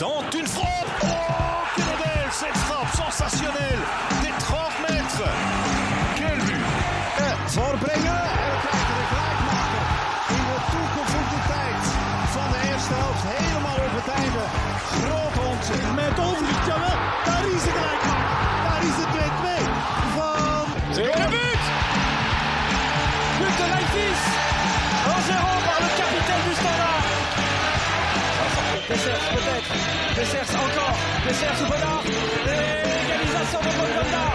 tente une frappe. Oh, quelle belle cette frappe sensationnelle Dessers peut-être, Dessers encore, Dessers ou Bonnard, égalisation de Bongonda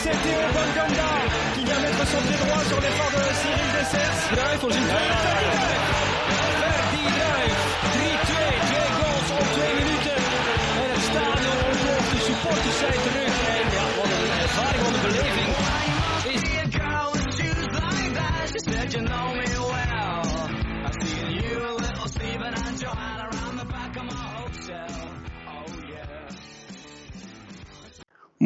C'est Théo Bongonda qui vient mettre son pied droit sur l'effort de Cyril Dessers. Ferdi Druif, 3-2, twee goals op twee minuten. En het stadion ontploft, de supporters zijn terug. En ja, wat een ervaring, wat een beleving.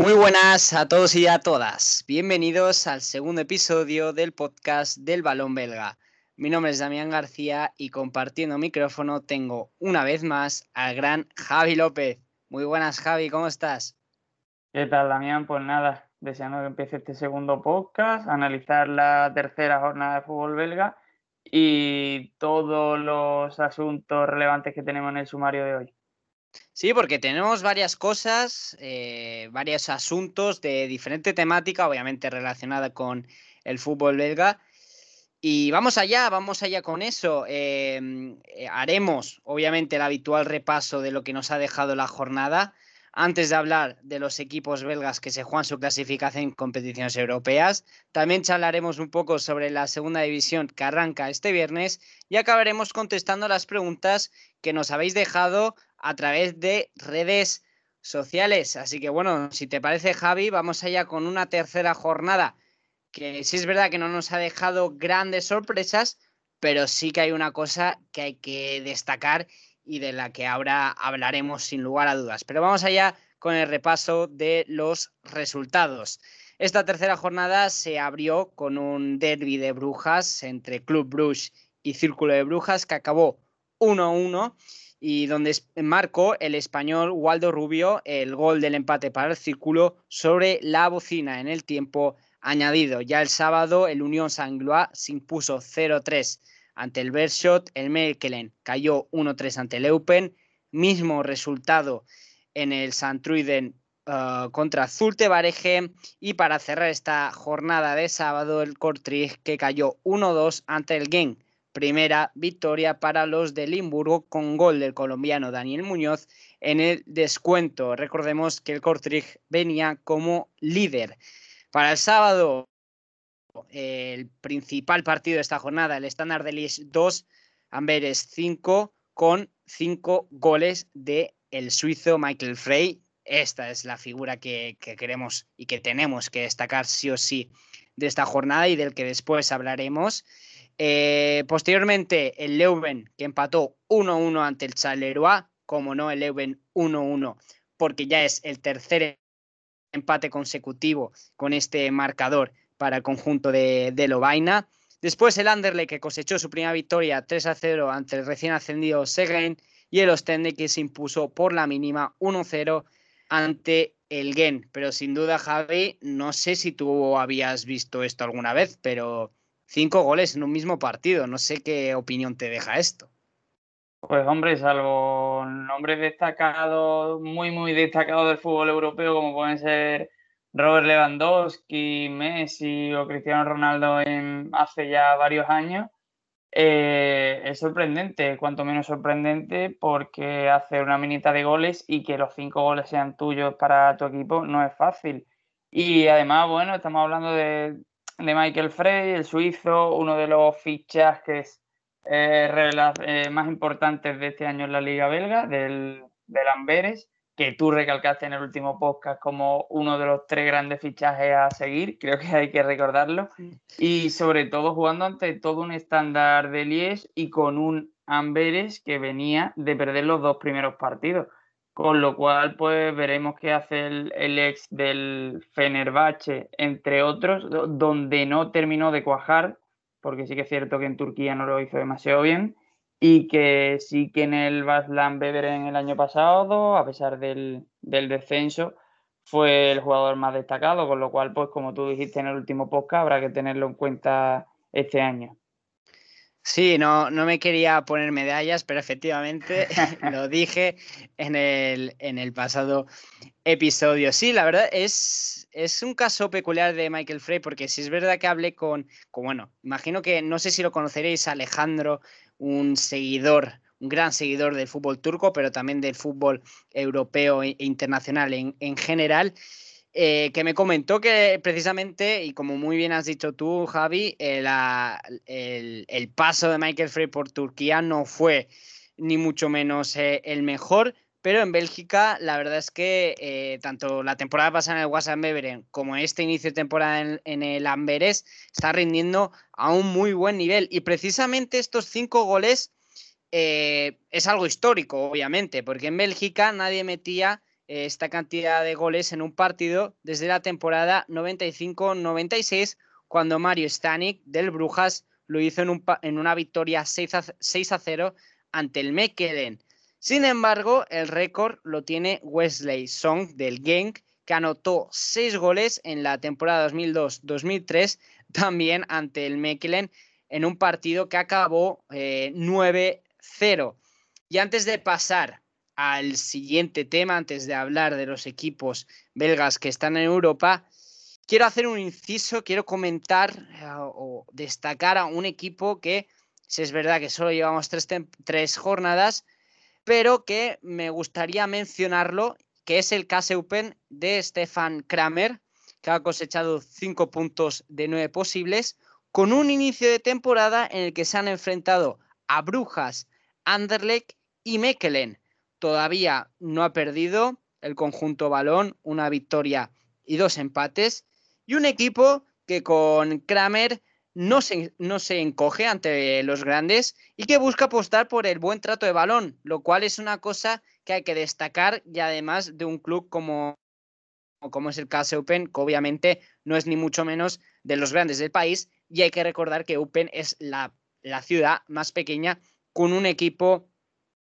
Muy buenas a todos y a todas. Bienvenidos al segundo episodio del podcast del Balón Belga. Mi nombre es Damián García y compartiendo micrófono tengo una vez más al gran Javi López. Muy buenas, Javi, ¿cómo estás? ¿Qué tal, Damián? Pues nada, deseando que empiece este segundo podcast, analizar la tercera jornada de fútbol belga y todos los asuntos relevantes que tenemos en el sumario de hoy. Sí, porque tenemos varias cosas, eh, varios asuntos de diferente temática, obviamente relacionada con el fútbol belga. Y vamos allá, vamos allá con eso. Eh, eh, haremos, obviamente, el habitual repaso de lo que nos ha dejado la jornada. Antes de hablar de los equipos belgas que se juegan su clasificación en competiciones europeas, también charlaremos un poco sobre la segunda división que arranca este viernes y acabaremos contestando las preguntas que nos habéis dejado a través de redes sociales. Así que bueno, si te parece Javi, vamos allá con una tercera jornada que sí es verdad que no nos ha dejado grandes sorpresas, pero sí que hay una cosa que hay que destacar y de la que ahora hablaremos sin lugar a dudas. Pero vamos allá con el repaso de los resultados. Esta tercera jornada se abrió con un derby de brujas entre Club Bruges y Círculo de Brujas que acabó 1-1 y donde marcó el español Waldo Rubio el gol del empate para el Círculo sobre la bocina en el tiempo añadido. Ya el sábado el Unión Sanglois se impuso 0-3 ante el Bershot, el Mekelen cayó 1-3 ante el Eupen, mismo resultado en el Santruiden uh, contra Zulte Bareje y para cerrar esta jornada de sábado el Kortrijk que cayó 1-2 ante el Genk. Primera victoria para los de Limburgo con gol del colombiano Daniel Muñoz en el descuento. Recordemos que el Kortrijk venía como líder. Para el sábado el principal partido de esta jornada, el Standard de Liège 2, Amberes 5, con 5 goles de el suizo Michael Frey. Esta es la figura que, que, queremos y que tenemos que destacar sí o sí de esta jornada y del que después hablaremos. Eh, posteriormente, el Leuven, que empató 1-1 ante el Charleroi, como no, el Leuven 1-1, porque ya es el tercer empate consecutivo con este marcador para el conjunto de, de Lovaina. Después el Anderlecht que cosechó su primera victoria 3 a 0 ante el recién ascendido Segen y el Ostende que se impuso por la mínima 1-0 ante el Gen. Pero sin duda, Javi, no sé si tú habías visto esto alguna vez, pero cinco goles en un mismo partido. No sé qué opinión te deja esto. Pues hombre, salvo nombres destacados, muy, muy destacados del fútbol europeo, como pueden ser Robert Lewandowski, Messi o Cristiano Ronaldo en hace ya varios años, eh, es sorprendente, cuanto menos sorprendente, porque hacer una minita de goles y que los cinco goles sean tuyos para tu equipo no es fácil. Y además, bueno, estamos hablando de, de Michael Frey, el suizo, uno de los fichajes eh, eh, más importantes de este año en la Liga Belga, del, del Amberes que tú recalcaste en el último podcast como uno de los tres grandes fichajes a seguir, creo que hay que recordarlo, y sobre todo jugando ante todo un estándar de Lies y con un Amberes que venía de perder los dos primeros partidos, con lo cual pues veremos qué hace el, ex del Fenerbahce, entre otros, donde no terminó de cuajar, porque sí que es cierto que en Turquía no lo hizo demasiado bien, y que sí que en el Baslan Beveren el año pasado, a pesar del, del, descenso, fue el jugador más destacado, con lo cual, pues como tú dijiste en el último podcast, habrá que tenerlo en cuenta este año. Sí, no, no me quería poner medallas, pero efectivamente lo dije en el, en el pasado episodio. Sí, la verdad es, es un caso peculiar de Michael Frey, porque si es verdad que hablé con, con, bueno, imagino que no sé si lo conoceréis, Alejandro, un seguidor, un gran seguidor del fútbol turco, pero también del fútbol europeo e internacional en, en general. Eh, que me comentó que precisamente, y como muy bien has dicho tú, Javi, eh, el, el, paso de Michael Frey por Turquía no fue ni mucho menos eh, el mejor, pero en Bélgica la verdad es que tanto la temporada pasada en el Wasan Beveren como este inicio de temporada en, en, el Amberes está rindiendo a un muy buen nivel. Y precisamente estos cinco goles es algo histórico, obviamente, porque en Bélgica nadie metía esta cantidad de goles en un partido desde la temporada 95-96, cuando Mario Stanik del Brujas lo hizo en, un, en una victoria 6 a, 6 a 0 ante el Mechelen. Sin embargo, el récord lo tiene Wesley Song del Genk, que anotó 6 goles en la temporada 2002-2003, también ante el Mechelen, en un partido que acabó eh, 9-0. Y antes de pasar al siguiente tema, antes de hablar de los equipos belgas que están en Europa, quiero hacer un inciso, quiero comentar eh, o destacar a un equipo que, si es verdad que solo llevamos tres, tres jornadas, pero que me gustaría mencionarlo, que es el Case Open de Stefan Kramer, que ha cosechado cinco puntos de nueve posibles, con un inicio de temporada en el que se han enfrentado a Brujas, Anderlecht y Mechelen todavía no ha perdido el conjunto balón, una victoria y dos empates. Y un equipo que con Kramer no se, no se encoge ante los grandes y que busca apostar por el buen trato de balón, lo cual es una cosa que hay que destacar y además de un club como, como es el Case Open, que obviamente no es ni mucho menos de los grandes del país y hay que recordar que Open es la, la ciudad más pequeña con un equipo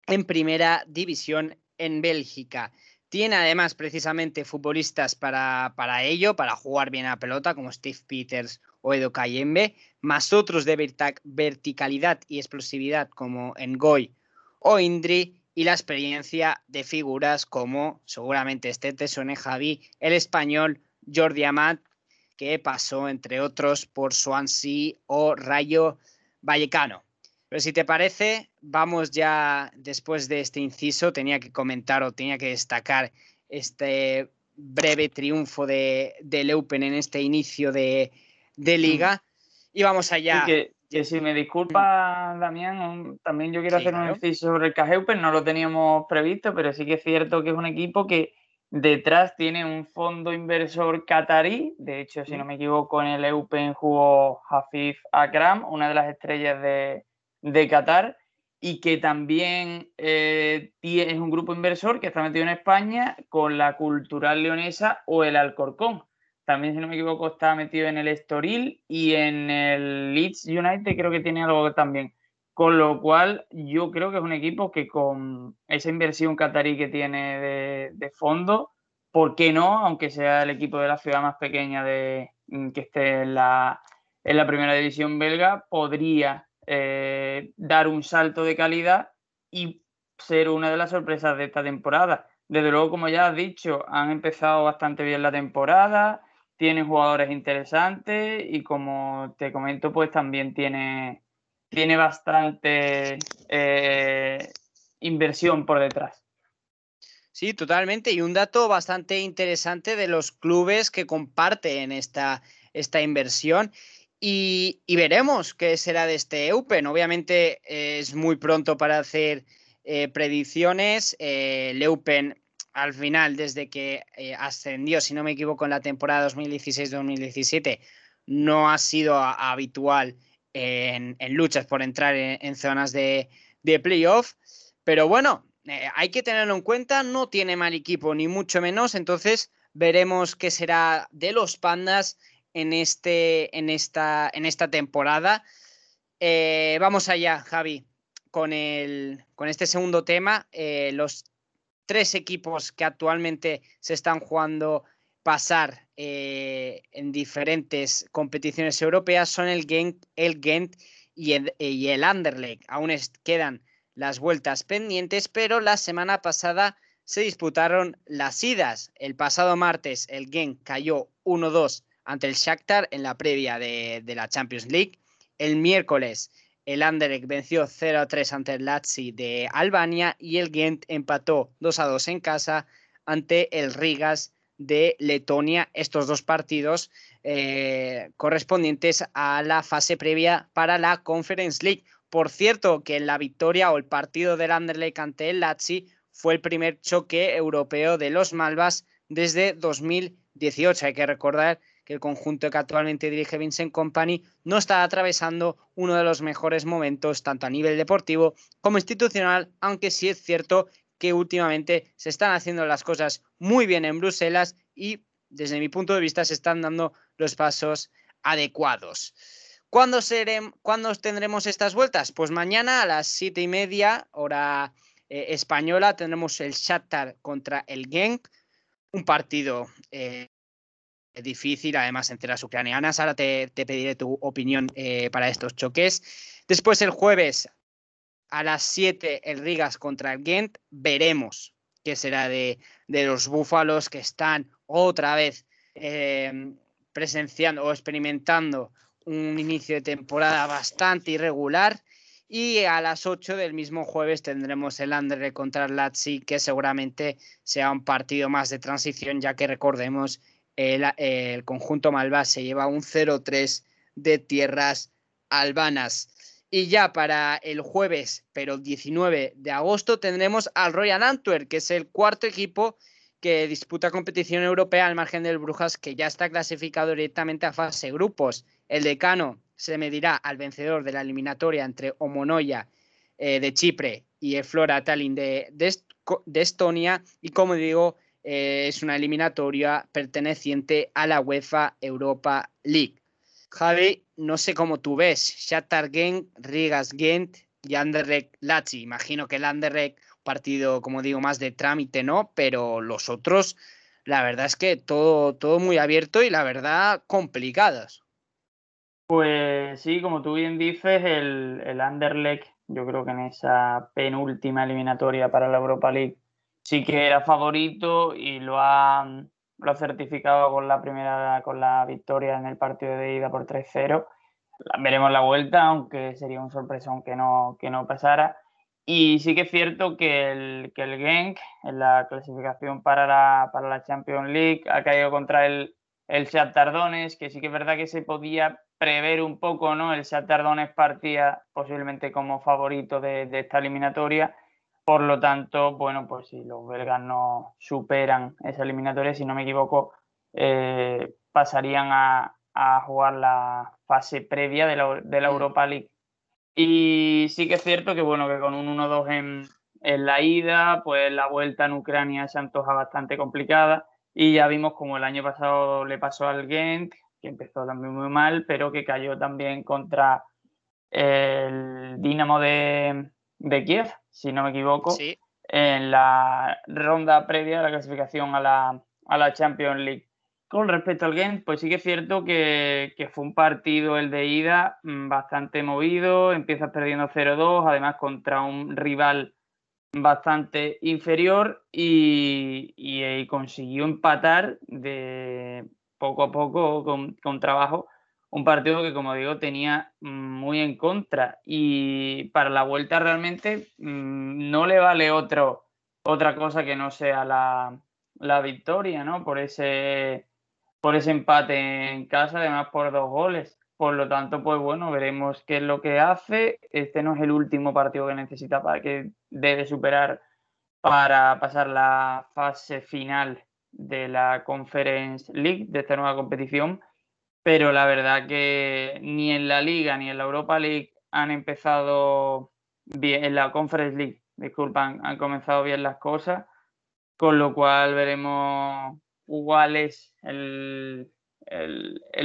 en primera división en Bélgica. Tiene además precisamente futbolistas para, para ello, para jugar bien a pelota, como Steve Peters o Edo Cayembe, más otros de verticalidad y explosividad como Ngoy o Indri, y la experiencia de figuras como, seguramente este te suene Javi, el español Jordi Amat, que pasó entre otros por Swansea o Rayo Vallecano. Pero si te parece, vamos ya después de este inciso, tenía que comentar o tenía que destacar este breve triunfo de, de Leupen en este inicio de, de liga. Y vamos allá. que, si me disculpa, Damián, también yo quiero hacer un inciso sobre el Cajeupen, no lo teníamos previsto, pero sí que es cierto que es un equipo que detrás tiene un fondo inversor catarí. De hecho, si no me equivoco, en el Eupen jugó Hafif Akram, una de las estrellas de, de Qatar y que también eh, es un grupo inversor que está metido en España con la Cultural Leonesa o el Alcorcón. También, si no me equivoco, está metido en el Estoril y en el Leeds United creo que tiene algo también. Con lo cual, yo creo que es un equipo que con esa inversión catarí que tiene de, fondo, ¿por qué no? Aunque sea el equipo de la ciudad más pequeña de, que esté en la, en la primera división belga, podría eh, dar un salto de calidad y ser una de las sorpresas de esta temporada. Desde luego, como ya has dicho, han empezado bastante bien la temporada, tienen jugadores interesantes y como te comento, pues también tiene, tiene bastante eh, inversión por detrás. Sí, totalmente. Y un dato bastante interesante de los clubes que comparten esta, esta inversión y, veremos qué será de este Open. Obviamente eh, es muy pronto para hacer eh, predicciones. Eh, el Open al final, desde que ascendió, si no me equivoco, en la temporada 2016-2017, no ha sido habitual en, luchas por entrar en, zonas de playoff. Pero bueno, hay que tenerlo en cuenta, no tiene mal equipo, ni mucho menos. Entonces veremos qué será de los pandas en, este, en, esta, temporada. Eh, vamos allá, Javi. con, este segundo tema. Eh, los tres equipos que actualmente se están jugando pasar eh, en diferentes competiciones europeas son el Gent, el y el, y Anderlecht. Aún quedan las vueltas pendientes, pero la semana pasada se disputaron las idas. El pasado martes el Gent cayó 1-2 ante el Shakhtar en la previa de, la Champions League. El miércoles el Anderlecht venció 0-3 ante el Lazio de Albania y el Gent empató 2-2 en casa ante el Rigas de Letonia. Estos dos partidos eh, correspondientes a la fase previa para la Conference League. Por cierto, que la victoria o el partido del Anderlecht ante el Lazio fue el primer choque europeo de los Malvas desde 2018. Hay que recordar que el conjunto que actualmente dirige Vincent Company no está atravesando uno de los mejores momentos, tanto a nivel deportivo como institucional, aunque sí es cierto que últimamente se están haciendo las cosas muy bien en Bruselas y desde mi punto de vista se están dando los pasos adecuados. ¿Cuándo, ¿Cuándo tendremos estas vueltas? Pues mañana a las siete y media, hora eh, española, tendremos el Shakhtar contra el Genk, un partido eh, difícil, además entre las ucranianas. Ahora te, pediré tu opinión eh, para estos choques. Después el jueves a las 7 el Rigas contra el Gent. Veremos qué será de, los búfalos que están otra vez em, presenciando o experimentando un inicio de temporada bastante irregular. Y a las 8 del mismo jueves tendremos el Andere contra el Lazio, que seguramente sea un partido más de transición, ya que recordemos el, conjunto malvá se lleva un 0-3 de tierras albanas. Y ya para el jueves, pero 19 de agosto, tendremos al Royal Antwerp, que es el cuarto equipo que disputa competición europea al margen del Brujas, que ya está clasificado directamente a fase grupos. El decano se medirá al vencedor de la eliminatoria entre Omonoya eh, de Chipre y Flora Tallinn de Estonia. Y como digo, eh, es una eliminatoria perteneciente a la UEFA Europa League. Javi, no sé cómo tú ves, Shakhtar Gent, Rigas Gent y Anderlecht Lazio. Imagino que el Anderlecht, partido, como digo, más de trámite, ¿no? Pero los otros, la verdad es que todo, todo muy abierto y la verdad complicadas. Pues sí, como tú bien dices, el, el Anderlecht, yo creo que en esa penúltima eliminatoria para la Europa League sí que era favorito y lo ha, lo ha certificado con la primera, con la victoria en el partido de ida por 3-0. Veremos la vuelta, aunque sería un sorpresón que no, que no pasara. Y sí que es cierto que el, que el Genk en la clasificación para la, para la Champions League ha caído contra el, el Shakhtar que sí que es verdad que se podía prever un poco, ¿no? El Shakhtar Donetsk partía posiblemente como favorito de, de esta eliminatoria por lo tanto, bueno, pues si los belgas no superan esa eliminatoria, si no me equivoco, eh, pasarían a, jugar la fase previa de la, de la, Europa League. Y sí que es cierto que, bueno, que con un 1-2 en, en la ida, pues la vuelta en Ucrania se antoja bastante complicada. Y ya vimos como el año pasado le pasó al Gent, que empezó también muy mal, pero que cayó también contra el Dinamo de, de Kiev, si no me equivoco, en la ronda previa de la clasificación a la, a la Champions League. Con respecto al Gent, pues sí que es cierto que, fue un partido el de ida mm, bastante movido, empiezas perdiendo 0-2, además contra un rival bastante inferior y, y, consiguió empatar de poco a poco con, con trabajo un partido que, como digo, tenía muy en contra. Y para la vuelta realmente mm, no le vale otro, otra cosa que no sea la, la victoria, ¿no? Por ese, por ese empate en casa, además por dos goles. Por lo tanto, pues bueno, veremos qué es lo que hace. Este no es el último partido que necesita para que debe superar para pasar la fase final de la Conference League, de esta nueva competición pero la verdad que ni en la Liga ni en la Europa League han empezado bien, en la Conference League, disculpan, han comenzado bien las cosas, con lo cual veremos cuál es el,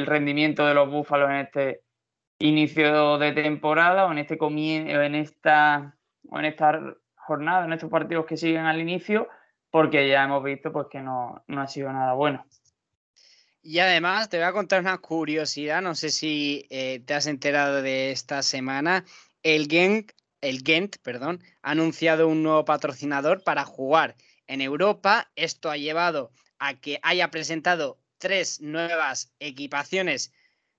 rendimiento de los Búfalos en este inicio de temporada o en este en esta en esta jornada, en estos partidos que siguen al inicio, porque ya hemos visto pues, que no, no ha sido nada bueno. Y además te voy a contar una curiosidad, no sé si eh, te has enterado de esta semana. El Gent, el Gent perdón, ha anunciado un nuevo patrocinador para jugar en Europa. Esto ha llevado a que haya presentado tres nuevas equipaciones,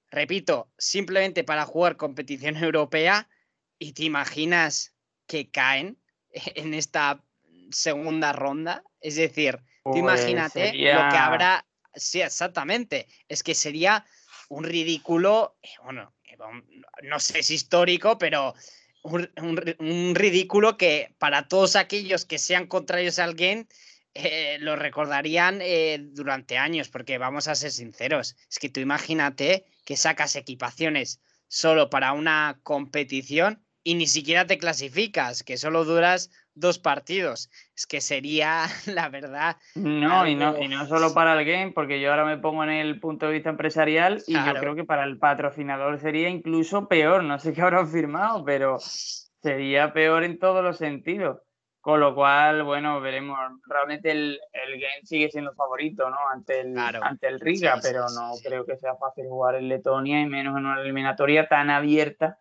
repito, simplemente para jugar competición europea. ¿Y te imaginas que caen en esta segunda ronda? Es decir, tú Pues imagínate lo que habrá. Sí, exactamente. Es que sería un ridículo, eh, bueno, eh, no sé si histórico, pero un, un ri- un ridículo que para todos aquellos que sean contrarios a alguien eh, lo recordarían durante años, porque vamos a ser sinceros, es que tú imagínate que sacas equipaciones solo para una competición y ni siquiera te clasificas, que solo duras dos partidos. Es que sería, la verdad, No, y no, y no solo para el game, porque yo ahora me pongo en el punto de vista empresarial y Claro. yo creo que para el patrocinador sería incluso peor. No sé qué habrán firmado, pero sería peor en todos los sentidos. Con lo cual, bueno, veremos. Realmente el, el game sigue siendo favorito, ¿no? Ante el, Claro. ante el Riga, Sí, sí, pero no sí. creo que sea fácil jugar en Letonia y menos en una eliminatoria tan abierta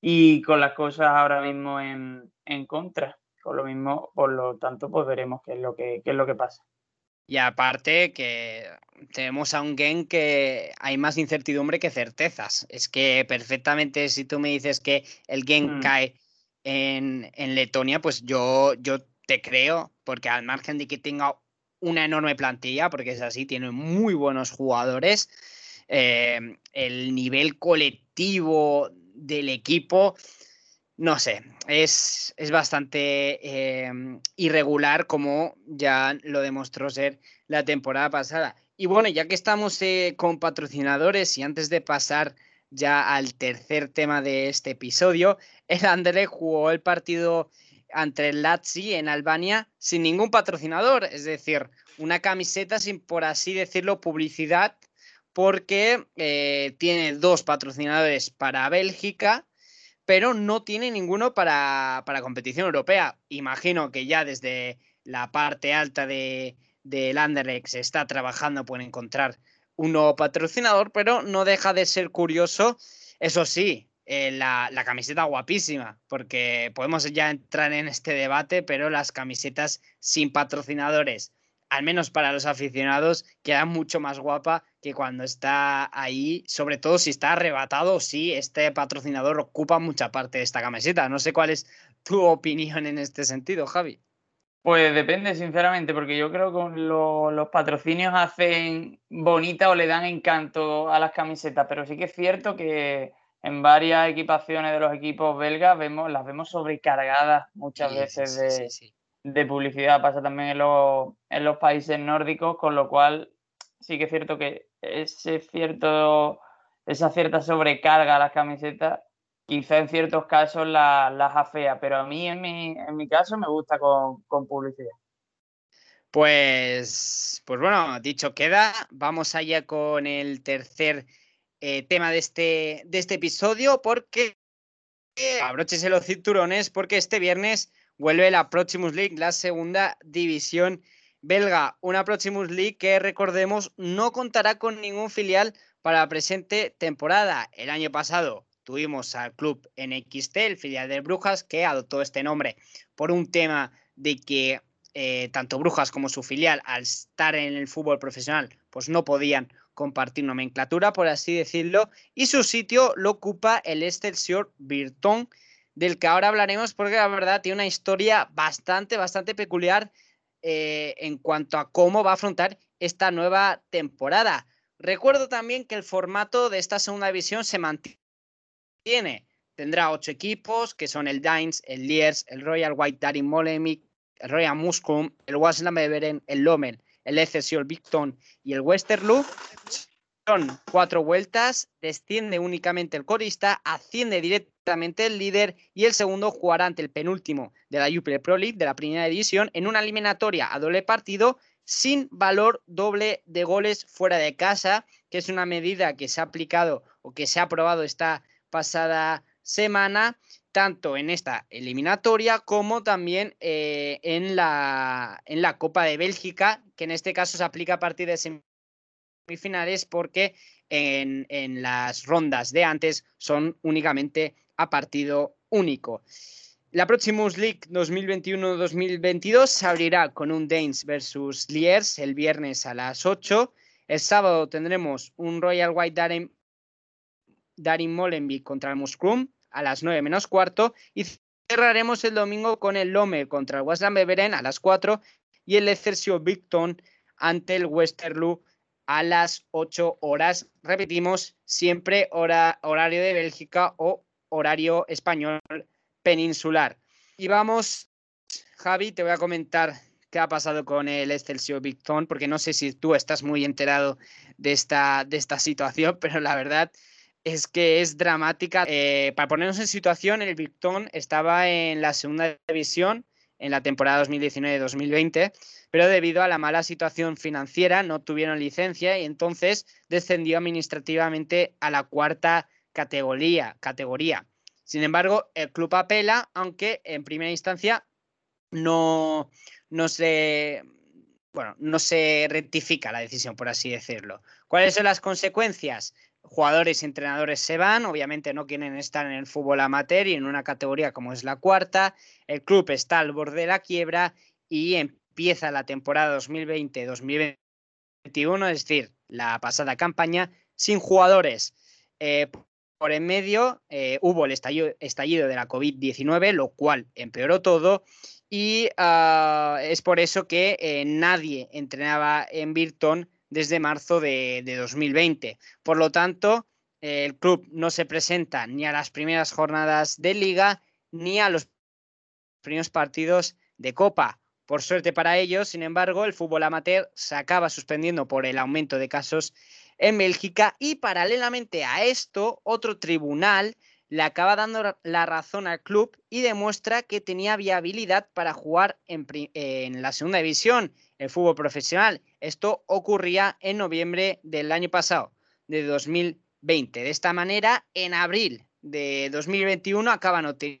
y con las cosas ahora mismo en, en contra. Por lo mismo, por lo tanto, pues veremos qué es lo que, qué es lo que pasa. Y aparte que tenemos a un game que hay más incertidumbre que certezas. Es que perfectamente si tú me dices que el game Mm. cae en, en Letonia, pues yo, yo te creo, porque al margen de que tenga una enorme plantilla, porque es así, tiene muy buenos jugadores, eh, el nivel colectivo del equipo, no sé, es, es bastante eh, irregular como ya lo demostró ser la temporada pasada. Y bueno, ya que estamos eh, con patrocinadores y antes de pasar ya al tercer tema de este episodio, el Anderlecht jugó el partido ante el Lazio en Albania sin ningún patrocinador, es decir, una camiseta sin, por así decirlo, publicidad, porque eh, tiene dos patrocinadores para Bélgica, pero no tiene ninguno para, para competición europea. Imagino que ya desde la parte alta de, del Anderlecht se está trabajando por encontrar un nuevo patrocinador, pero no deja de ser curioso, eso sí, eh, la, la, camiseta guapísima, porque podemos ya entrar en este debate, pero las camisetas sin patrocinadores, al menos para los aficionados, quedan mucho más guapa que cuando está ahí, sobre todo si está arrebatado o si este patrocinador ocupa mucha parte de esta camiseta. No sé cuál es tu opinión en este sentido, Javi. Pues depende, sinceramente, porque yo creo que lo, los patrocinios hacen bonita o le dan encanto a las camisetas, pero sí que es cierto que en varias equipaciones de los equipos belgas vemos, las vemos sobrecargadas muchas Sí, veces sí, de, sí, sí. De publicidad. Pasa también en los, en los países nórdicos, con lo cual sí que es cierto que ese cierto, esa cierta sobrecarga a las camisetas quizá en ciertos casos las la afea, pero a mí en mi, en mi caso me gusta con, con, publicidad. Pues, pues bueno, dicho queda, vamos allá con el tercer eh, tema de este, de este episodio, porque eh, abróchese los cinturones, porque este viernes vuelve la Proximus League, la segunda división belga, una Proximus League que recordemos no contará con ningún filial para la presente temporada. El año pasado tuvimos al club NXT, el filial de Brujas, que adoptó este nombre por un tema de que eh, tanto Brujas como su filial, al estar en el fútbol profesional, pues no podían compartir nomenclatura, por así decirlo, y su sitio lo ocupa el Excelsior Virton, del que ahora hablaremos porque la verdad tiene una historia bastante, bastante peculiar eh, en cuanto a cómo va a afrontar esta nueva temporada. Recuerdo también que el formato de esta segunda división se mantiene. Tendrá ocho equipos, que son el Dines, el Liers, el Royal White Daring Molenbeek, el Royal Muscum, el Waslam Beveren, el Lommel, el Excelsior Victon y el Westerlo. Son cuatro vueltas, desciende únicamente el corista, asciende directamente el líder y el segundo jugará ante el penúltimo de la Jupiler Pro League de la primera división en una eliminatoria a doble partido sin valor doble de goles fuera de casa, que es una medida que se ha aplicado o que se ha aprobado esta pasada semana tanto en esta eliminatoria como también eh, en, la, en la Copa de Bélgica, que en este caso se aplica a partir de semifinales porque en, en las rondas de antes son únicamente a partido único. La Proximus League 2021-2022 se abrirá con un Danes versus Liers el viernes a las 8. El sábado tendremos un Royal White Daring, Daring Molenbeek contra el Muskrum a las 9 menos cuarto y cerraremos el domingo con el Lome contra el Westland Beveren a las 4 y el Excelsior Victon ante el Westerlo a las 8 horas. Repetimos, siempre hora, horario de Bélgica o horario español peninsular. Y vamos, Javi, te voy a comentar qué ha pasado con el Excelsior Victon, porque no sé si tú estás muy enterado de esta, de esta situación, pero la verdad es que es dramática. Eh, para ponernos en situación, el Victon estaba en la segunda división en la temporada 2019-2020, pero debido a la mala situación financiera no tuvieron licencia y entonces descendió administrativamente a la cuarta categoría. Sin embargo, el club apela, aunque en primera instancia no, no se bueno, no se rectifica la decisión, por así decirlo. ¿Cuáles son las consecuencias? Jugadores y entrenadores se van, obviamente no quieren estar en el fútbol amateur y en una categoría como es la cuarta. El club está al borde de la quiebra y empieza la temporada 2020-2021, es decir, la pasada campaña, sin jugadores. Eh, por en medio eh, hubo el estallido, de la COVID-19, lo cual empeoró todo. Y ah, es por eso que eh, nadie entrenaba en Birton desde marzo de, 2020. Por lo tanto, el club no se presenta ni a las primeras jornadas de liga ni a los primeros partidos de Copa. Por suerte para ellos, sin embargo, el fútbol amateur se acaba suspendiendo por el aumento de casos en Bélgica y paralelamente a esto, otro tribunal le acaba dando la razón al club y demuestra que tenía viabilidad para jugar en, la segunda división, el fútbol profesional. Esto ocurría en noviembre del año pasado, de 2020. De esta manera, en abril de 2021 acaban obteniendo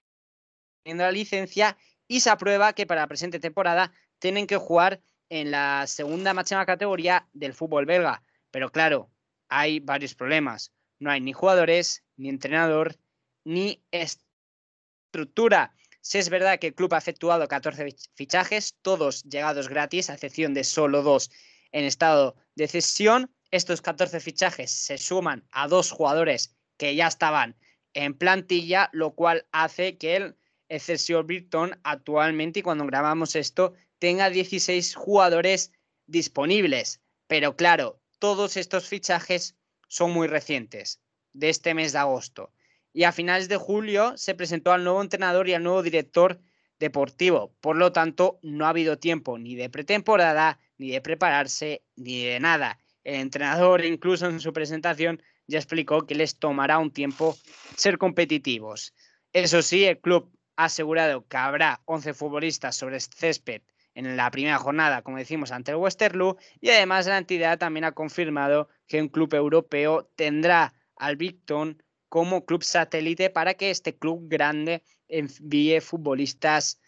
la licencia y se aprueba que para la presente temporada tienen que jugar en la segunda máxima categoría del fútbol belga. Pero claro, hay varios problemas. No hay ni jugadores, ni entrenador, ni estructura. Si es verdad que el club ha efectuado 14 fichajes, todos llegados gratis, a excepción de solo dos en estado de cesión. Estos 14 fichajes se suman a dos jugadores que ya estaban en plantilla, lo cual hace que el Excelsior Brighton actualmente, y cuando grabamos esto, tenga 16 jugadores disponibles. Pero claro, todos estos fichajes son muy recientes, de este mes de agosto. Y a finales de julio se presentó al nuevo entrenador y al nuevo director deportivo. Por lo tanto, no ha habido tiempo ni de pretemporada, ni de prepararse, ni de nada. El entrenador, incluso en su presentación, ya explicó que les tomará un tiempo ser competitivos. Eso sí, el club ha asegurado que habrá 11 futbolistas sobre el césped en la primera jornada, como decimos, ante el Westerlo, y además la entidad también ha confirmado que un club europeo tendrá al Victon como club satélite para que este club grande envíe futbolistas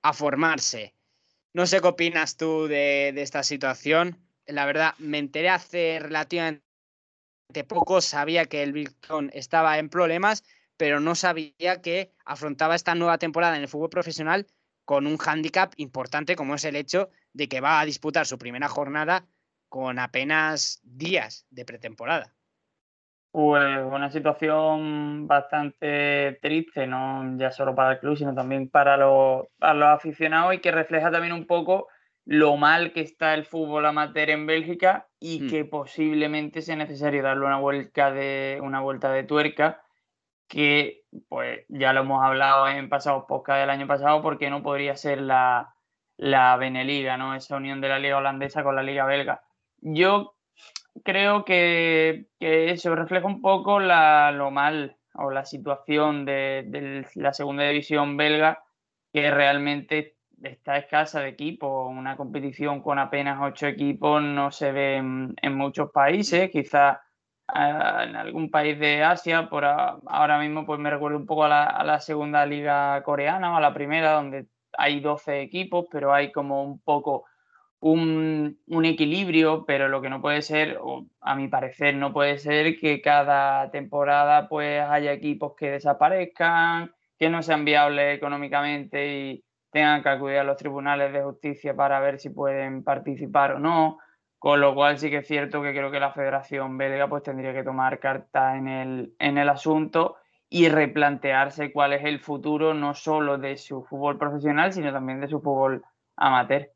a formarse. No sé qué opinas tú de, de esta situación. La verdad, me enteré hace relativamente poco, sabía que el Victon estaba en problemas, pero no sabía que afrontaba esta nueva temporada en el fútbol profesional con un hándicap importante como es el hecho de que va a disputar su primera jornada con apenas días de pretemporada. Pues una situación bastante triste, no ya solo para el club, sino también para los, aficionados y que refleja también un poco lo mal que está el fútbol amateur en Bélgica y hmm. que posiblemente sea necesario darle una vuelta de, una vuelta de tuerca que pues ya lo hemos hablado en pasados podcast del año pasado, porque no podría ser la, la Beneliga, ¿no? Esa unión de la liga holandesa con la liga belga. Yo creo que, eso refleja un poco la, lo mal o la situación de, la segunda división belga, que realmente está escasa de equipos. Una competición con apenas ocho equipos no se ve en, en muchos países. Quizás en algún país de Asia. Por ahora mismo pues me recuerdo un poco a la, segunda liga coreana o a la primera, donde hay 12 equipos, pero hay como un poco un, un, equilibrio, pero lo que no puede ser, o a mi parecer, no puede ser que cada temporada pues haya equipos que desaparezcan, que no sean viables económicamente y tengan que acudir a los tribunales de justicia para ver si pueden participar o no. Con lo cual sí que es cierto que creo que la Federación Belga pues tendría que tomar carta en el, en el asunto y replantearse cuál es el futuro no solo de su fútbol profesional, sino también de su fútbol amateur.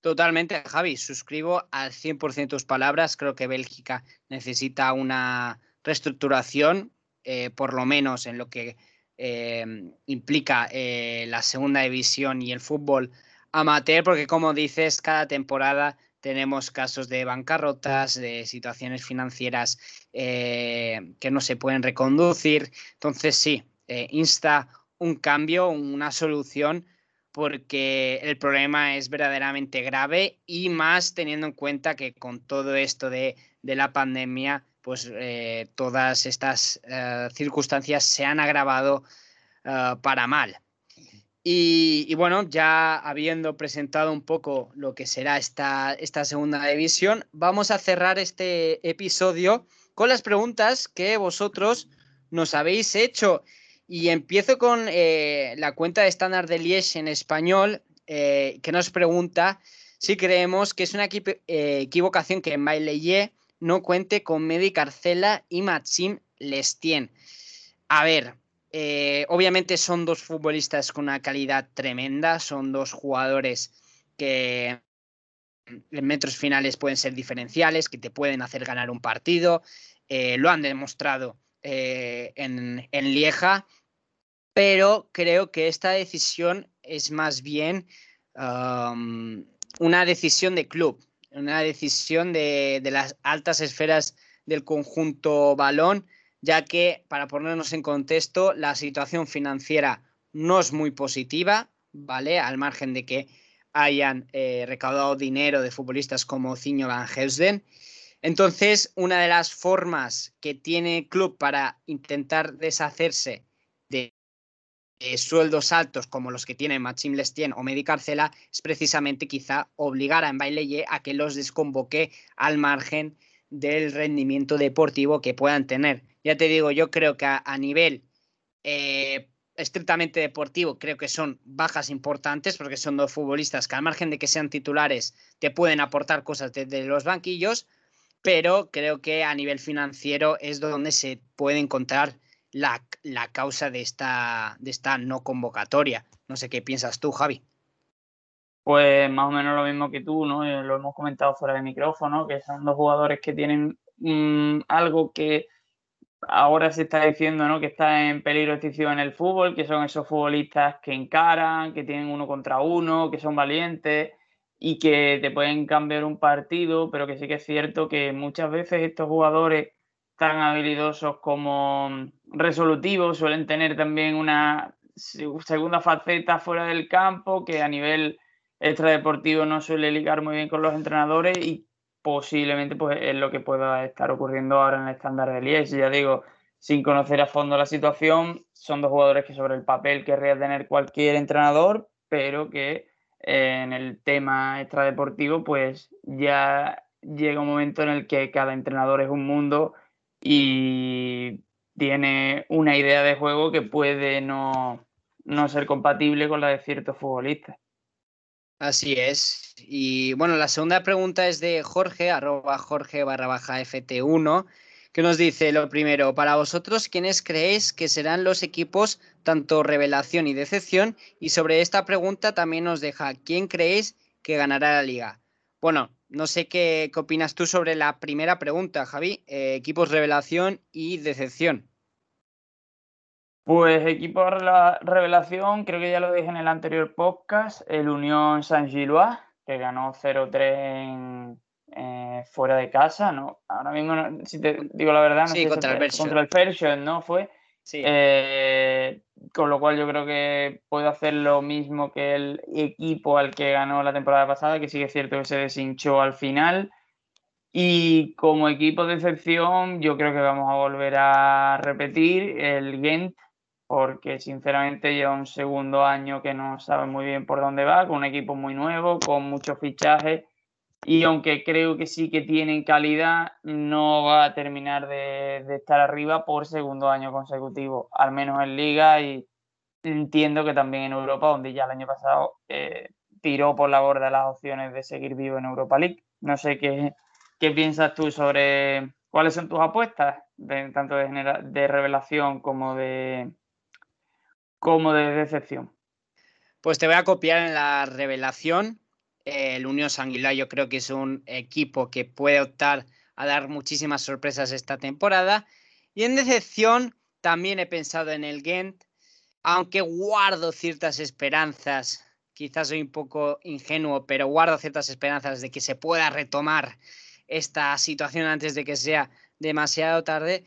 Totalmente, Javi, suscribo al 100% tus palabras. Creo que Bélgica necesita una reestructuración, eh, por lo menos en lo que eh, implica eh, la segunda división y el fútbol amateur, porque como dices, cada temporada tenemos casos de bancarrotas, de situaciones financieras eh, que no se pueden reconducir. Entonces, sí, eh, insta un cambio, una solución, porque el problema es verdaderamente grave y más teniendo en cuenta que con todo esto de, la pandemia, pues eh, todas estas circunstancias se han agravado para mal. Y, bueno, ya habiendo presentado un poco lo que será esta, esta segunda división, vamos a cerrar este episodio con las preguntas que vosotros nos habéis hecho. Y empiezo con eh, la cuenta de estándar de Liège en español, eh, que nos pregunta si creemos que es una eh, equivocación que Maileye no cuente con Medi Carcela y Maxim Lestien. A ver, eh, obviamente son dos futbolistas con una calidad tremenda, son dos jugadores que en metros finales pueden ser diferenciales, que te pueden hacer ganar un partido, eh, lo han demostrado eh, en, Lieja, pero creo que esta decisión es más bien um, una decisión de club, una decisión de, de las altas esferas del conjunto balón ya que, para ponernos en contexto, la situación financiera no es muy positiva, ¿vale? Al margen de que hayan eh, recaudado dinero de futbolistas como Ciño Van Heusden. Entonces, una de las formas que tiene el club para intentar deshacerse de, sueldos altos como los que tiene Maxim Lestien o Medi Carcela es precisamente quizá obligar a Mbaileye a que los desconvoque al margen del rendimiento deportivo que puedan tener. Ya te digo, yo creo que a, nivel eh, estrictamente deportivo, creo que son bajas importantes porque son dos futbolistas que al margen de que sean titulares te pueden aportar cosas desde los banquillos, pero creo que a nivel financiero es donde se puede encontrar la, causa de esta, de esta no convocatoria. No sé qué piensas tú, Javi. Pues más o menos lo mismo que tú, ¿no? Eh, lo hemos comentado fuera de micrófono, que son dos jugadores que tienen mm, algo que ahora se está diciendo ¿no? que está en peligro extinción en el fútbol, que son esos futbolistas que encaran, que tienen uno contra uno, que son valientes y que te pueden cambiar un partido, pero que sí que es cierto que muchas veces estos jugadores tan habilidosos como resolutivos suelen tener también una segunda faceta fuera del campo que a nivel extradeportivo no suele ligar muy bien con los entrenadores y posiblemente pues, es lo que pueda estar ocurriendo ahora en el estándar de Liège. Ya digo, sin conocer a fondo la situación, son dos jugadores que sobre el papel querría tener cualquier entrenador, pero que eh, en el tema extradeportivo, pues ya llega un momento en el que cada entrenador es un mundo y tiene una idea de juego que puede no, no ser compatible con la de ciertos futbolistas. Así es. Y bueno, la segunda pregunta es de Jorge, arroba Jorge barra baja FT1, que nos dice lo primero, para vosotros, ¿quiénes creéis que serán los equipos tanto revelación y decepción? Y sobre esta pregunta también nos deja, ¿quién creéis que ganará la liga? Bueno, no sé qué, opinas tú sobre la primera pregunta, Javi, eh, equipos revelación y decepción. Pues equipo de revelación, creo que ya lo dije en el anterior podcast, el Unión Saint-Gillois, que ganó 0-3 eh, fuera de casa, ¿no? Ahora mismo, si te digo la verdad, no sí, contra, el contra el Persian, ¿no? Fue. Sí. Eh, con lo cual yo creo que puede hacer lo mismo que el equipo al que ganó la temporada pasada, que sí que es cierto que se deshinchó al final Y como equipo de excepción, yo creo que vamos a volver a repetir el Gent, porque sinceramente lleva un segundo año que no sabe muy bien por dónde va, con un equipo muy nuevo, con muchos fichajes. Y aunque creo que sí que tienen calidad, no va a terminar de, estar arriba por segundo año consecutivo, al menos en Liga y entiendo que también en Europa, donde ya el año pasado eh, tiró por la borda las opciones de seguir vivo en Europa League. No sé qué, ¿Qué piensas tú sobre cuáles son tus apuestas, tanto de, de revelación como de, como de decepción? Pues te voy a copiar en la revelación. El Unión Sanguilar yo creo que es un equipo que puede optar a dar muchísimas sorpresas esta temporada. Y en decepción también he pensado en el Ghent, aunque guardo ciertas esperanzas, quizás soy un poco ingenuo, pero guardo ciertas esperanzas de que se pueda retomar esta situación antes de que sea demasiado tarde.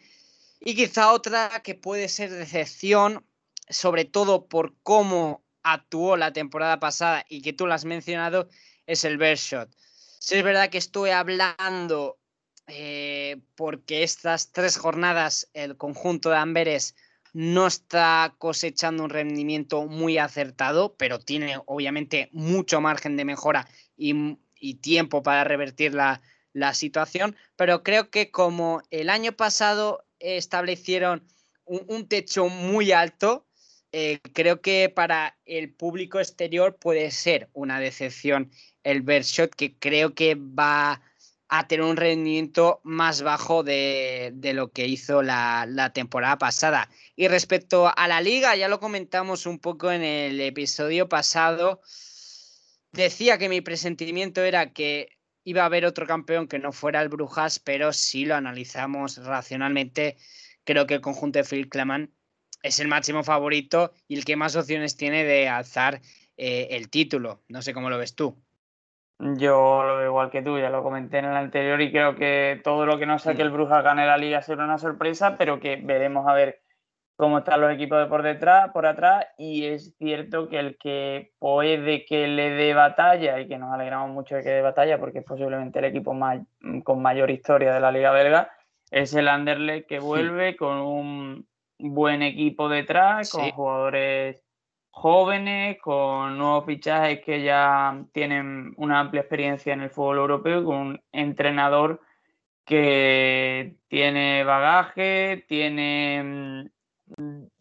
Y quizá otra que puede ser decepción, sobre todo por cómo actuó la temporada pasada y que tú lo has mencionado, es el Bershot. Si es verdad que estoy hablando eh, porque estas tres jornadas el conjunto de Amberes no está cosechando un rendimiento muy acertado, pero tiene obviamente mucho margen de mejora y, tiempo para revertir la situación, pero creo que como el año pasado establecieron un, techo muy alto, eh, creo que para el público exterior puede ser una decepción el Bershot, que creo que va a tener un rendimiento más bajo de, lo que hizo la, la, temporada pasada. Y respecto a la liga, ya lo comentamos un poco en el episodio pasado, decía que mi presentimiento era que iba a haber otro campeón que no fuera el Brujas, pero si lo analizamos racionalmente, creo que el conjunto de Phil Clement es el máximo favorito y el que más opciones tiene de alzar eh, el título. No sé cómo lo ves tú. Yo lo veo igual que tú, ya lo comenté en el anterior y creo que todo lo que no sea que el Brujas gane la liga será una sorpresa, pero que veremos a ver cómo están los equipos de por detrás, por atrás, y es cierto que el que puede que le dé batalla, y que nos alegramos mucho de que dé batalla, porque es posiblemente el equipo más, con mayor historia de la Liga Belga, es el Anderlecht que vuelve con un buen equipo detrás, con jugadores jóvenes, con nuevos fichajes que ya tienen una amplia experiencia en el fútbol europeo, con un entrenador que tiene bagaje, tiene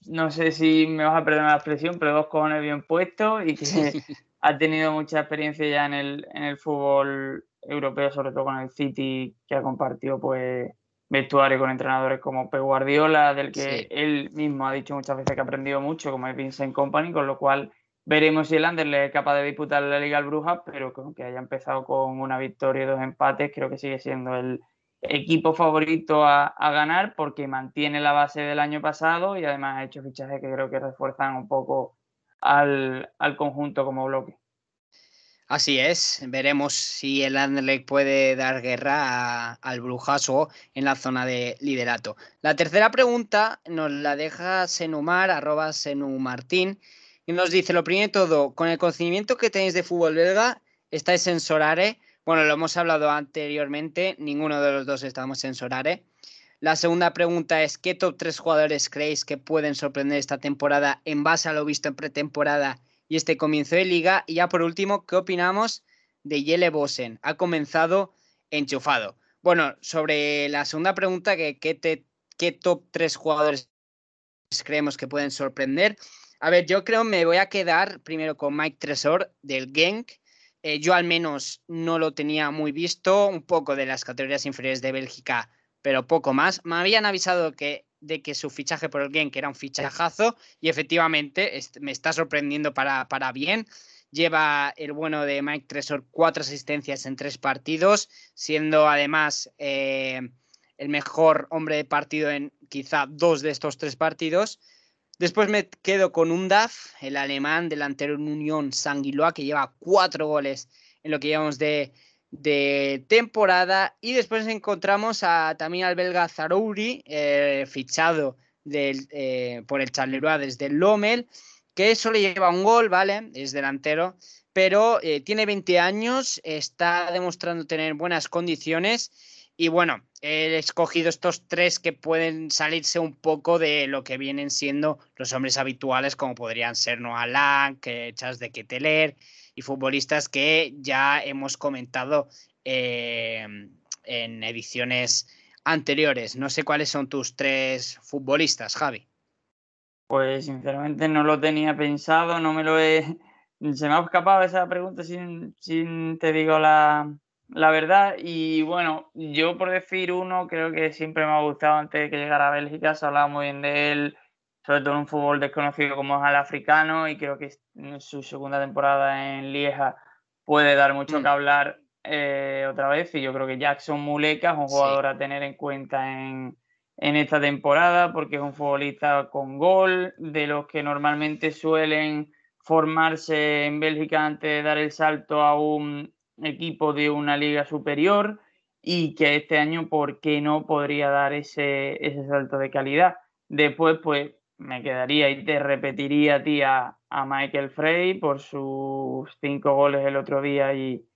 no sé si me vas a perdonar la expresión, pero dos cojones bien puestos y que ha tenido mucha experiencia ya en el, en el fútbol europeo, sobre todo con el City, que ha compartido pues vestuario con entrenadores como Pep Guardiola, del que él mismo ha dicho muchas veces que ha aprendido mucho, como es Vincent Company, con lo cual veremos si el Anderlecht es capaz de disputar la Liga al Brujas, pero que haya empezado con una victoria y dos empates, creo que sigue siendo el, equipo favorito a, ganar porque mantiene la base del año pasado y además ha hecho fichajes que creo que refuerzan un poco al, conjunto como bloque. Así es, veremos si el Anderlecht puede dar guerra al Brujaso en la zona de liderato. La tercera pregunta nos la deja Senumar, arroba Senumartín, y nos dice, lo primero de todo, con el conocimiento que tenéis de fútbol belga, estáis en Sorare, bueno, lo hemos hablado anteriormente, ninguno de los dos estamos en Sorare. La segunda pregunta es, ¿qué top 3 jugadores creéis que pueden sorprender esta temporada en base a lo visto en pretemporada y este comienzo de liga? Y ya por último, ¿qué opinamos de Yele Bosen? Ha comenzado enchufado. Bueno, sobre la segunda pregunta, ¿qué, qué top 3 jugadores creemos que pueden sorprender? A ver, yo creo me voy a quedar primero con Mike Tresor del Genk eh, yo al menos no lo tenía muy visto, un poco de las categorías inferiores de Bélgica, pero poco más. Me habían avisado que, de que su fichaje por el Genk era un fichajazo y efectivamente me está sorprendiendo para, para bien. Lleva el bueno de Mike Tresor cuatro asistencias en tres partidos, siendo además eh, el mejor hombre de partido en quizá dos de estos tres partidos. Después me quedo con un DAF, el alemán delantero en Unión Sanguiloa, que lleva cuatro goles en lo que llevamos de, temporada. Y después encontramos a, también al belga Zarouri, eh, fichado eh, por el Charleroi desde el Lommel, que solo lleva un gol, ¿vale? Es delantero, pero eh, tiene 20 años, está demostrando tener buenas condiciones Y bueno, he escogido estos tres que pueden salirse un poco de lo que vienen siendo los hombres habituales, como podrían ser Noah Lang, Charles de Keteler y futbolistas que ya hemos comentado eh, en ediciones anteriores. No sé cuáles son tus tres futbolistas, Javi. Pues sinceramente no lo tenía pensado, no me lo he... Se me ha escapado esa pregunta sin, sin te digo la, la verdad. Y bueno, yo por decir uno, creo que siempre me ha gustado antes de que llegara a Bélgica, se hablaba muy bien de él, sobre todo en un fútbol desconocido como es el africano, y creo que en su segunda temporada en Lieja puede dar mucho mm. que hablar eh, otra vez. Y yo creo que Jackson Muleka es un jugador a tener en cuenta en, en esta temporada, porque es un futbolista con gol, de los que normalmente suelen formarse en Bélgica antes de dar el salto a un equipo de una liga superior y que este año, ¿por qué no podría dar ese, ese salto de calidad? Después, pues me quedaría y te repetiría a ti a, Michael Frey por sus cinco goles el otro día y,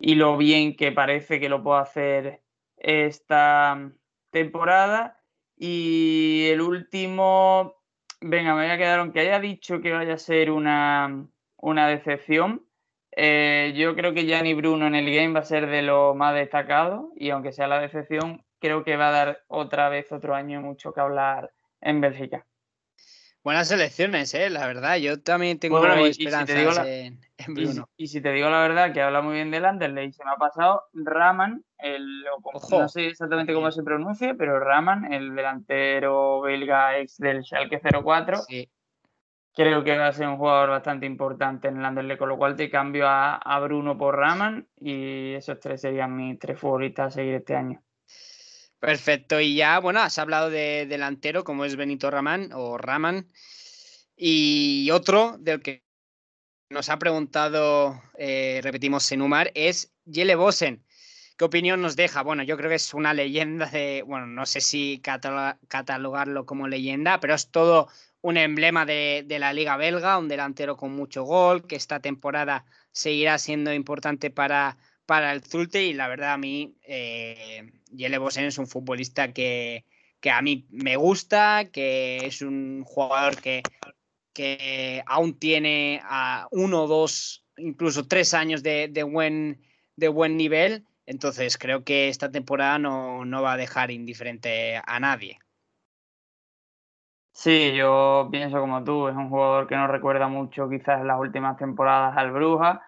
y lo bien que parece que lo puede hacer esta temporada. Y el último, venga, me voy a quedar, aunque haya dicho que vaya a ser una, una decepción, eh, yo creo que Gianni Bruno en el game va a ser de lo más destacado y aunque sea la decepción, creo que va a dar otra vez otro año mucho que hablar en Bélgica. Buenas elecciones, eh, la verdad. Yo también tengo bueno, esperanzas en, Bruno. Y, si te digo la verdad, que habla muy bien del Anderlecht, se me ha pasado Raman, el, no sé exactamente cómo se pronuncia, pero Raman, el delantero belga ex del Schalke 04, sí creo que va a ser un jugador bastante importante en el con lo cual te cambio a, Bruno por Raman y esos tres serían mis tres favoritas a seguir este año. Perfecto, y ya, bueno, has hablado de delantero como es Benito Raman o Raman y otro del que nos ha preguntado, eh, repetimos, Senumar, es Yele Bosen. ¿Qué opinión nos deja? Bueno, yo creo que es una leyenda de, bueno, no sé si catalogarlo como leyenda, pero es todo un emblema de, la liga belga, un delantero con mucho gol, que esta temporada seguirá siendo importante para, para el Zulte y la verdad a mí eh, Jelle Bosen es un futbolista que, a mí me gusta, que es un jugador que, que aún tiene a uno, dos, incluso tres años de, buen, de buen nivel. Entonces creo que esta temporada no, no va a dejar indiferente a nadie. Sí, yo pienso como tú, es un jugador que no recuerda mucho quizás las últimas temporadas al Bruja,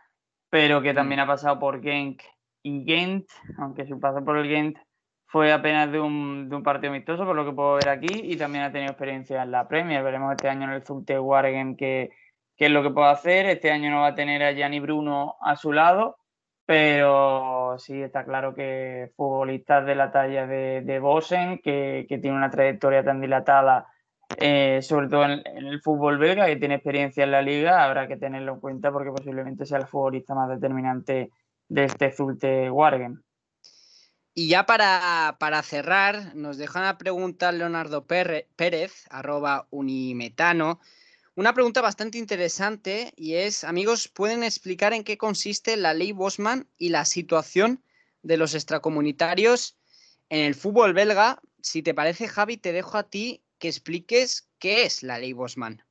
pero que también mm. ha pasado por Genk y Gent, aunque su paso por el Gent fue apenas de un, de un, partido amistoso, por lo que puedo ver aquí, y también ha tenido experiencia en la Premier. Veremos este año en el Zulte Waregem qué, qué es lo que puede hacer. Este año no va a tener a Gianni Bruno a su lado, pero sí está claro que futbolistas de la talla de, de Bosen, que, que tiene una trayectoria tan dilatada eh, sobre todo en, el fútbol belga, que tiene experiencia en la liga, habrá que tenerlo en cuenta porque posiblemente sea el futbolista más determinante de este Zulte Wargen. Y ya para, cerrar, nos deja una pregunta Leonardo Pérez, arroba unimetano. Una pregunta bastante interesante y es, amigos, ¿pueden explicar en qué consiste la ley Bosman y la situación de los extracomunitarios en el fútbol belga? Si te parece, Javi, te dejo a ti que expliques qué es la ley Bosman.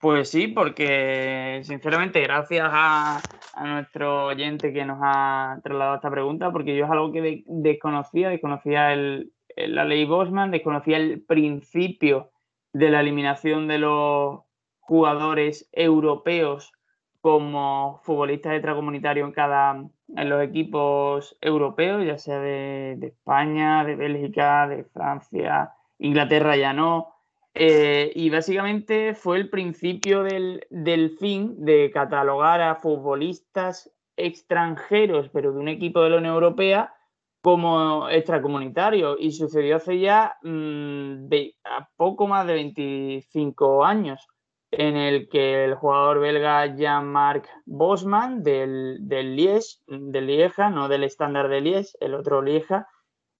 Pues sí, porque sinceramente gracias a, nuestro oyente que nos ha trasladado esta pregunta, porque yo es algo que desconocía, desconocía la ley Bosman, desconocía el principio de la eliminación de los jugadores europeos como futbolistas extracomunitarios en cada en los equipos europeos, ya sea de España, de Bélgica, de Francia, Inglaterra ya no. Eh, y básicamente fue el principio del, fin de catalogar a futbolistas extranjeros, pero de un equipo de la Unión Europea, como extracomunitarios. Y sucedió hace ya mm, a poco más de 25 años, en el que el jugador belga Jean-Marc Bosman del, del Liège, del Lieja, no del estándar de Liège, el otro Lieja,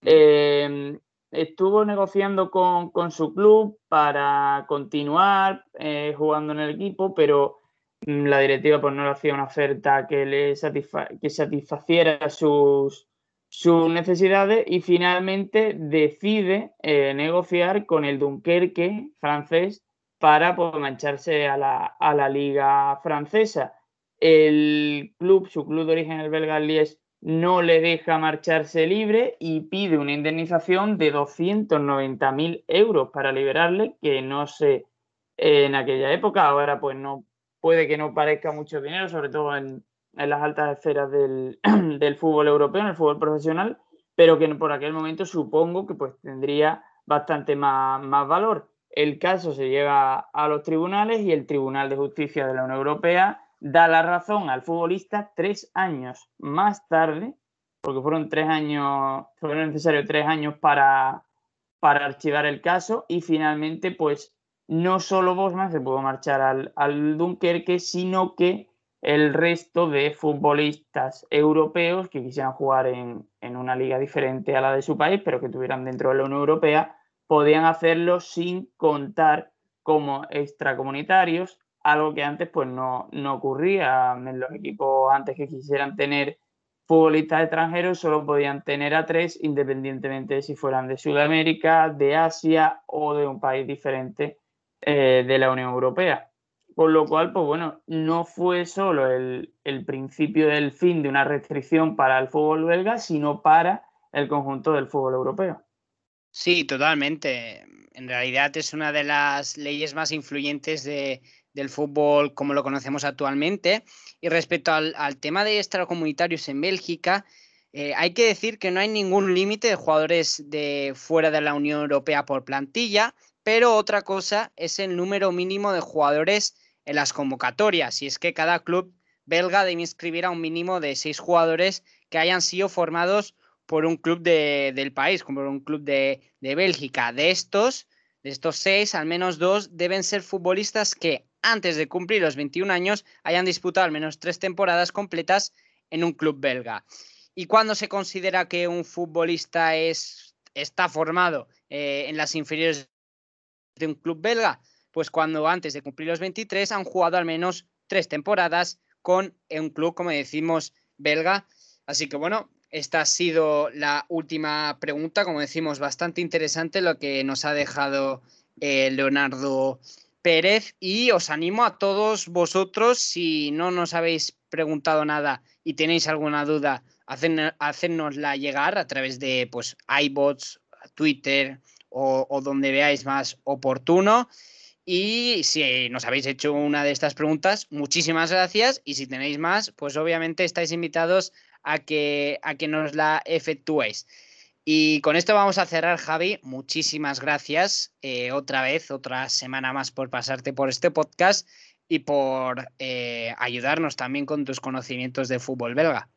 eh, estuvo negociando con, su club para continuar eh, jugando en el equipo, pero mm, la directiva pues, no le hacía una oferta que le que satisfaciera sus, sus necesidades y finalmente decide eh, negociar con el Dunkerque francés para pues, mancharse a la, a la liga francesa. El club, su club de origen, el belga Lies, no le deja marcharse libre y pide una indemnización de 290.000 euros para liberarle, que no sé en aquella época, ahora pues no puede que no parezca mucho dinero, sobre todo en, las altas esferas del, del, fútbol europeo, en el fútbol profesional, pero que por aquel momento supongo que pues tendría bastante más, más valor. El caso se lleva a los tribunales y el Tribunal de Justicia de la Unión Europea da la razón al futbolista tres años más tarde, porque fueron tres años, fueron necesarios tres años para, para archivar el caso y finalmente pues no solo Bosman se pudo marchar al, Dunkerque, sino que el resto de futbolistas europeos que quisieran jugar en, en, una liga diferente a la de su país, pero que tuvieran dentro de la Unión Europea, podían hacerlo sin contar como extracomunitarios algo que antes pues no, no ocurría. En los equipos antes que quisieran tener futbolistas extranjeros solo podían tener a tres independientemente de si fueran de Sudamérica, de Asia o de un país diferente eh, de la Unión Europea. Con lo cual, pues bueno, no fue solo el, el principio del fin de una restricción para el fútbol belga, sino para el conjunto del fútbol europeo. Sí, totalmente. En realidad es una de las leyes más influyentes de, del fútbol como lo conocemos actualmente. Y respecto al, al tema de extracomunitarios en Bélgica, eh, hay que decir que no hay ningún límite de jugadores de fuera de la Unión Europea por plantilla, pero otra cosa es el número mínimo de jugadores en las convocatorias. Y es que cada club belga debe inscribir a un mínimo de seis jugadores que hayan sido formados por un club de, del país, como un club de, de Bélgica. De estos, de estos seis, al menos dos deben ser futbolistas que antes de cumplir los 21 años hayan disputado al menos tres temporadas completas en un club belga. ¿Y cuándo se considera que un futbolista es, está formado eh, en las inferiores de un club belga? Pues cuando antes de cumplir los 23 han jugado al menos tres temporadas con un club, como decimos, belga. Así que bueno, esta ha sido la última pregunta, como decimos, bastante interesante lo que nos ha dejado eh, Leonardo Pérez y os animo a todos vosotros, si no nos habéis preguntado nada y tenéis alguna duda, hacernosla llegar a través de pues, iBots, Twitter o, o donde veáis más oportuno. Y si nos habéis hecho una de estas preguntas, muchísimas gracias. Y si tenéis más, pues obviamente estáis invitados a que, a que nos la efectuéis. Y con esto vamos a cerrar, Javi. Muchísimas gracias eh, otra vez, otra semana más por pasarte por este podcast y por eh, ayudarnos también con tus conocimientos de fútbol belga.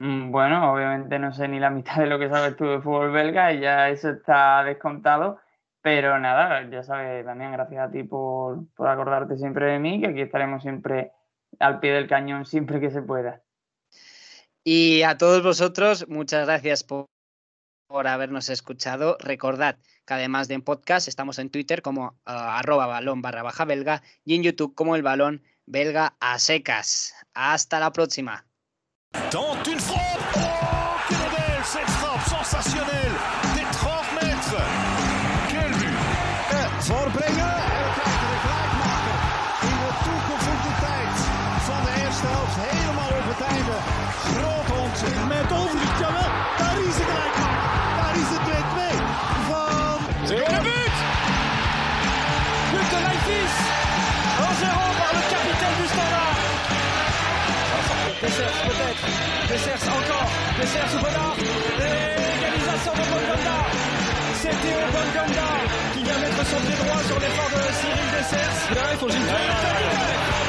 Mm, bueno, obviamente no sé ni la mitad de lo que sabes tú de fútbol belga y ya eso está descontado. Pero nada, ya sabes, también gracias a ti por, por acordarte siempre de mí, que aquí estaremos siempre al pie del cañón siempre que se pueda. Y a todos vosotros, muchas gracias por por habernos escuchado. Recordad que además de en podcast estamos en Twitter como uh, arroba balón barra baja belga y en YouTube como el balón belga a secas. Hasta la próxima. Tente une frappe. Oh, quelle belle cette frappe de Leipzig 1-0 par le capitaine du Standard. Dessers peut-être. Dessers encore. Dessers ou Bonnard. Égalisation de Bonganda. C'est Théo Bonganda qui vient mettre son pied droit sur l'effort de Cyril Dessers. Là il faut Gilles